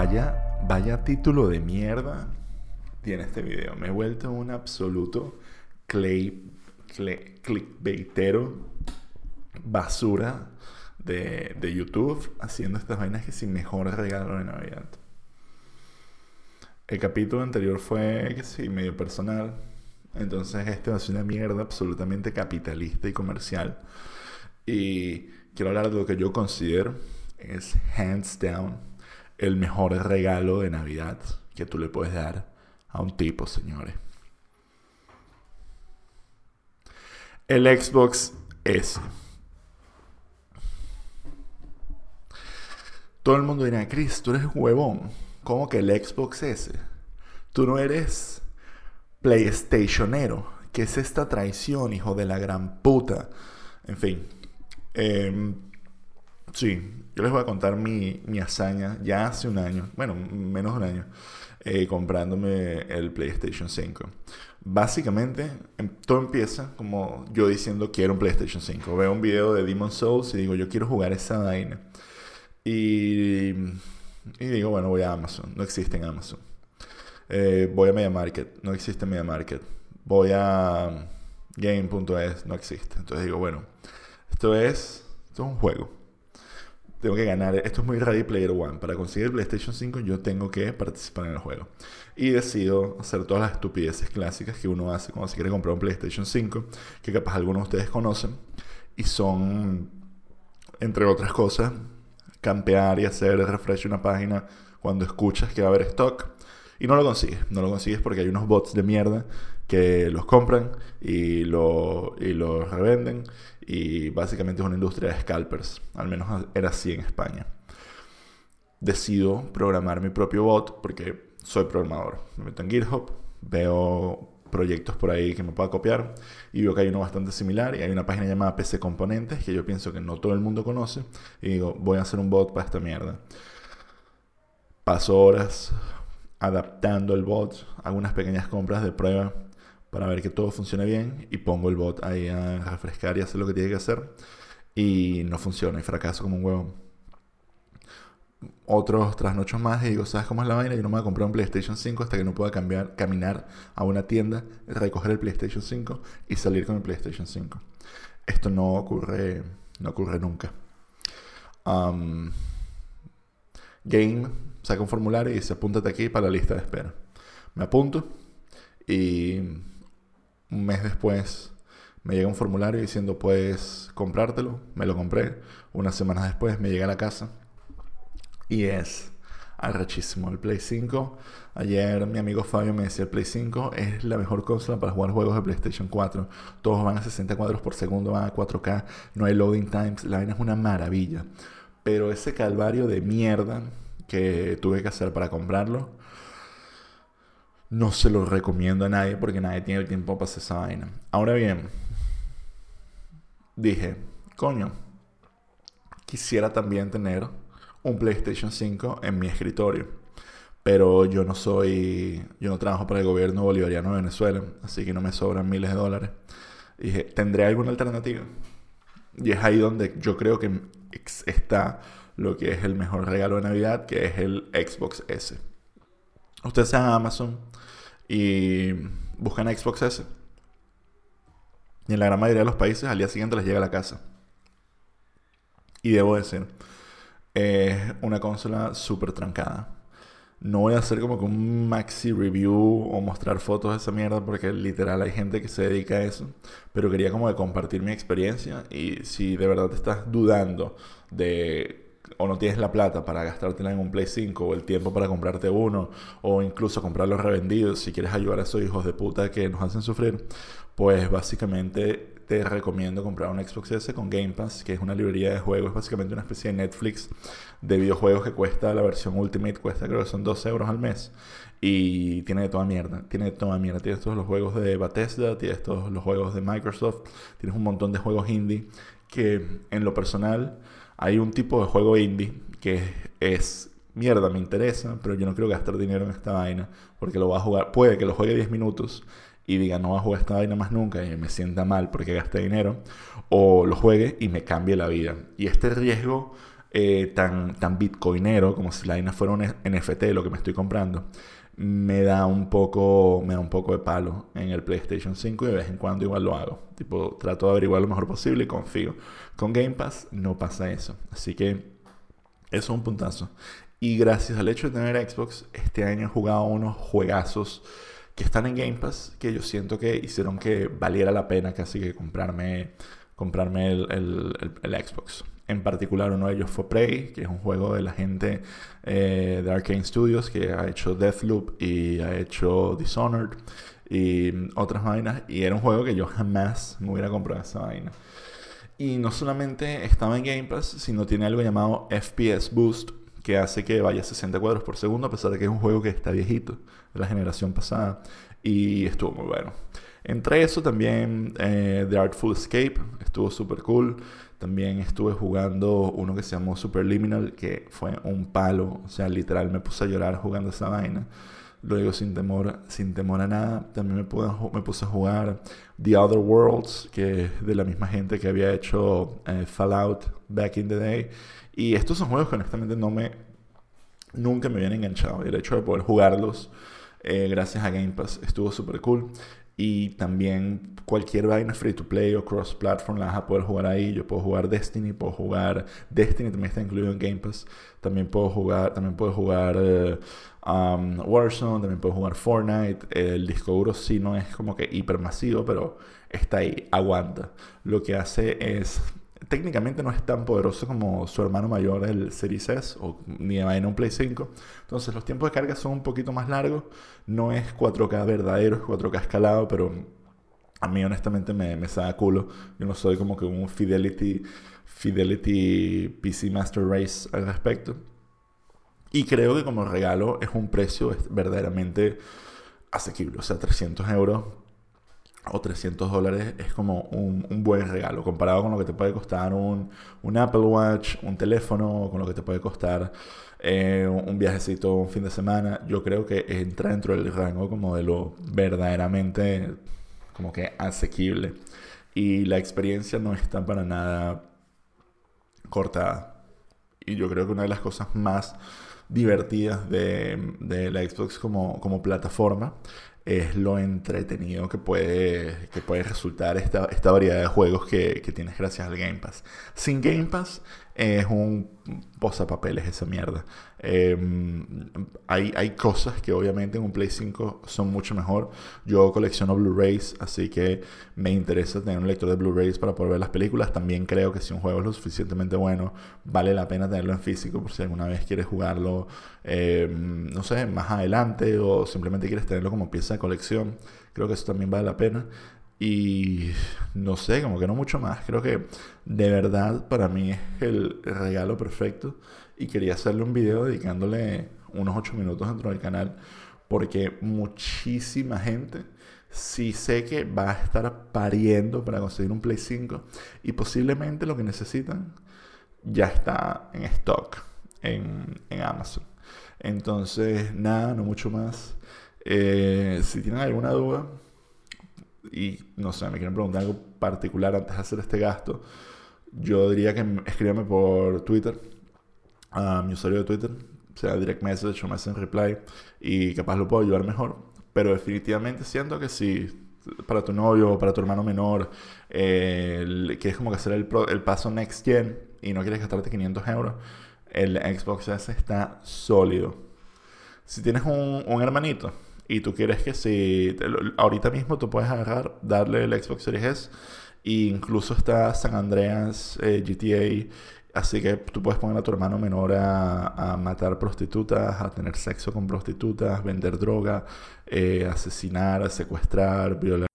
Vaya, vaya título de mierda tiene este video. Me he vuelto un absoluto clay, clickbaitero basura de, de, YouTube haciendo estas vainas que sin mejor regalo de Navidad. El capítulo anterior fue, que sí, medio personal. Entonces este ser una mierda absolutamente capitalista y comercial. Y quiero hablar de lo que yo considero es hands down el mejor regalo de Navidad que tú le puedes dar a un tipo, señores. El Xbox S. Todo el mundo dirá, Chris, tú eres huevón. ¿Cómo que el Xbox S? Tú no eres PlayStationero. ¿Qué es esta traición, hijo de la gran puta? En fin. Em, sí, yo les voy a contar mi, mi, hazaña ya hace un año, bueno, menos de un año, eh, comprándome el PlayStation 5. Básicamente, em, todo empieza como yo diciendo quiero un PlayStation 5. Veo un video de Demon Souls y digo yo quiero jugar esa vaina. Y, y digo, bueno, voy a Amazon. No existe en Amazon. Eh, voy a Media Market. No existe Media Market. Voy a Game.es. No existe. Entonces digo, bueno, esto es, esto es un juego tengo que ganar. Esto es muy Ready Player One. Para conseguir PlayStation 5 yo tengo que participar en el juego. Y decido hacer todas las estupideces clásicas que uno hace cuando se quiere comprar un PlayStation 5, que capaz algunos de ustedes conocen. Y son, entre otras cosas, campear y hacer refresh una página cuando escuchas que va a haber stock. Y no lo consigues. No lo consigues porque hay unos bots de mierda que los compran y lo, y los revenden y básicamente es una industria de scalpers, al menos era así en España. Decido programar mi propio bot porque soy programador. Me meto en GitHub, veo proyectos por ahí que me pueda copiar y veo que hay uno bastante similar y hay una página llamada PC Componentes que yo pienso que no todo el mundo conoce y digo, voy a hacer un bot para esta mierda. Paso horas adaptando el bot, hago unas pequeñas compras de prueba para ver que todo funcione bien y pongo el bot ahí a refrescar y hacer lo que tiene que hacer y no funciona y fracaso como un huevo. Otros trasnochos más y digo, ¿sabes cómo es la vaina? Yo no me voy a comprar un PlayStation 5 hasta que no pueda cambiar, caminar a una tienda, recoger el PlayStation 5 y salir con el PlayStation 5. Esto no ocurre, no ocurre nunca. Game saca un formulario y dice apúntate aquí para la lista de espera. Me apunto y un mes después me llega un formulario diciendo puedes comprártelo. Me lo compré. Unas semanas después me llega a la casa. Y es arrechísimo. El Play 5. Ayer mi amigo Fabio me decía el Play 5 es la mejor consola para jugar juegos de PlayStation 4. Todos van a 60 cuadros por segundo, van a 4K. No hay loading times. La vaina es una maravilla. Pero ese calvario de mierda que tuve que hacer para comprarlo no se lo recomiendo a nadie porque nadie tiene el tiempo para hacer esa vaina. Ahora bien, dije, coño, quisiera también tener un PlayStation 5 en mi escritorio. Pero yo no soy, yo no trabajo para el gobierno bolivariano de Venezuela, así que no me sobran miles de dólares. Dije, ¿tendré alguna alternativa? Y es ahí donde yo creo que está lo que es el mejor regalo de Navidad, que es el Xbox S. Ustedes sean Amazon y buscan Xbox S. Y en la gran mayoría de los países al día siguiente les llega a la casa. Y debo decir, es una consola súper trancada. No voy a hacer como que un maxi review o mostrar fotos de esa mierda porque literal hay gente que se dedica a eso. Pero quería como de compartir mi experiencia y si de verdad te estás dudando de o no tienes la plata para gastártela en un Play 5 o el tiempo para comprarte uno o incluso comprarlos revendidos si quieres ayudar a esos hijos de puta que nos hacen sufrir, pues básicamente te recomiendo comprar un Xbox S con Game Pass, que es una librería de juegos, básicamente una especie de Netflix de videojuegos que cuesta la versión Ultimate, cuesta creo que son 12 euros al mes. Y tiene de toda mierda, tiene de toda mierda. Tienes todos los juegos de Bethesda, tienes todos los juegos de Microsoft, tienes un montón de juegos indie que en lo personal hay un tipo de juego indie que es mierda, me interesa, pero yo no quiero gastar dinero en esta vaina porque lo va a jugar. Puede que lo juegue 10 minutos y diga no va a jugar esta vaina más nunca y me sienta mal porque gasté dinero, o lo juegue y me cambie la vida. Y este riesgo eh, tan, tan bitcoinero, como si la vaina fuera un NFT lo que me estoy comprando, me da un poco, me da un poco de palo en el PlayStation 5 y de vez en cuando igual lo hago. Tipo, trato de averiguar lo mejor posible y confío. Con Game Pass no pasa eso. Así que eso es un puntazo. Y gracias al hecho de tener Xbox, este año he jugado unos juegazos que están en Game Pass que yo siento que hicieron que valiera la pena casi que comprarme, comprarme el, el Xbox. En particular, uno de ellos fue Prey, que es un juego de la gente eh, de Arkane Studios que ha hecho Deathloop y ha hecho Dishonored y otras vainas. Y era un juego que yo jamás me hubiera comprado esa vaina. Y no solamente estaba en Game Pass, sino tiene algo llamado FPS Boost, que hace que vaya a 60 cuadros por segundo, a pesar de que es un juego que está viejito, de la generación pasada. Y estuvo muy bueno. Entre eso también eh, The Artful Escape, estuvo súper cool. También estuve jugando uno que se llamó Superliminal, que fue un palo. O sea, literal me puse a llorar jugando esa vaina. Luego sin temor, sin temor a nada. También me, me puse a jugar The Other Worlds, que es de la misma gente que había hecho eh, Fallout back in the day. Y estos son juegos que honestamente no me... Nunca me habían enganchado. Y el hecho de poder jugarlos eh, gracias a Game Pass estuvo súper cool. Y también cualquier vaina free to play o cross platform la vas a poder jugar ahí. Yo puedo jugar Destiny, puedo jugar Destiny también está incluido en Game Pass. También puedo jugar, también puedo jugar eh, um, Warzone, también puedo jugar Fortnite. El disco duro sí no es como que hipermasivo, pero está ahí, aguanta. Lo que hace es técnicamente no es tan poderoso como su hermano mayor, el Series S, o ni en un Play 5. Entonces los tiempos de carga son un poquito más largos. No es 4K verdadero, es 4K escalado, pero a mí honestamente me, me saca culo. Yo no soy como que un Fidelity, Fidelity PC Master Race al respecto. Y creo que como regalo es un precio verdaderamente asequible. O sea, 300 euros o 300 dólares es como un, buen regalo comparado con lo que te puede costar un, Apple Watch, un teléfono, con lo que te puede costar eh, un viajecito un fin de semana. Yo creo que entra dentro del rango como de lo verdaderamente como que asequible. Y la experiencia no está para nada cortada. Y yo creo que una de las cosas más divertidas de, de la Xbox como, como plataforma es lo entretenido que puede, que puede resultar esta, esta variedad de juegos que, que, tienes gracias al Game Pass. Sin Game Pass es un posapapeles esa mierda. Em, hay, hay cosas que obviamente en un Play 5 son mucho mejor. Yo colecciono Blu-rays, así que me interesa tener un lector de Blu-rays para poder ver las películas. También creo que si un juego es lo suficientemente bueno, vale la pena tenerlo en físico por si alguna vez quieres jugarlo, em, no sé, más adelante o simplemente quieres tenerlo como pieza de colección. Creo que eso también vale la pena. Y no sé, como que no mucho más. Creo que de verdad para mí es el regalo perfecto. Y quería hacerle un video dedicándole unos 8 minutos dentro del canal. Porque muchísima gente sí sé que va a estar pariendo para conseguir un Play 5. Y posiblemente lo que necesitan ya está en stock en, en Amazon. Entonces, nada, no mucho más. Eh, si tienen alguna duda y no sé, me quieren preguntar algo particular antes de hacer este gasto, yo diría que escríbame por Twitter, a mi usuario de Twitter, sea direct message o message reply, y capaz lo puedo ayudar mejor. Pero definitivamente siento que si para tu novio o para tu hermano menor eh, quieres como que hacer el, paso next gen y no quieres gastarte 500 euros, el Xbox S está sólido. Si tienes un hermanito, y tú quieres que si ahorita mismo tú puedes agarrar, darle el Xbox Series S e incluso está San Andreas eh, GTA, así que tú puedes poner a tu hermano menor a, matar prostitutas, a tener sexo con prostitutas, vender droga, eh, asesinar, secuestrar, violar.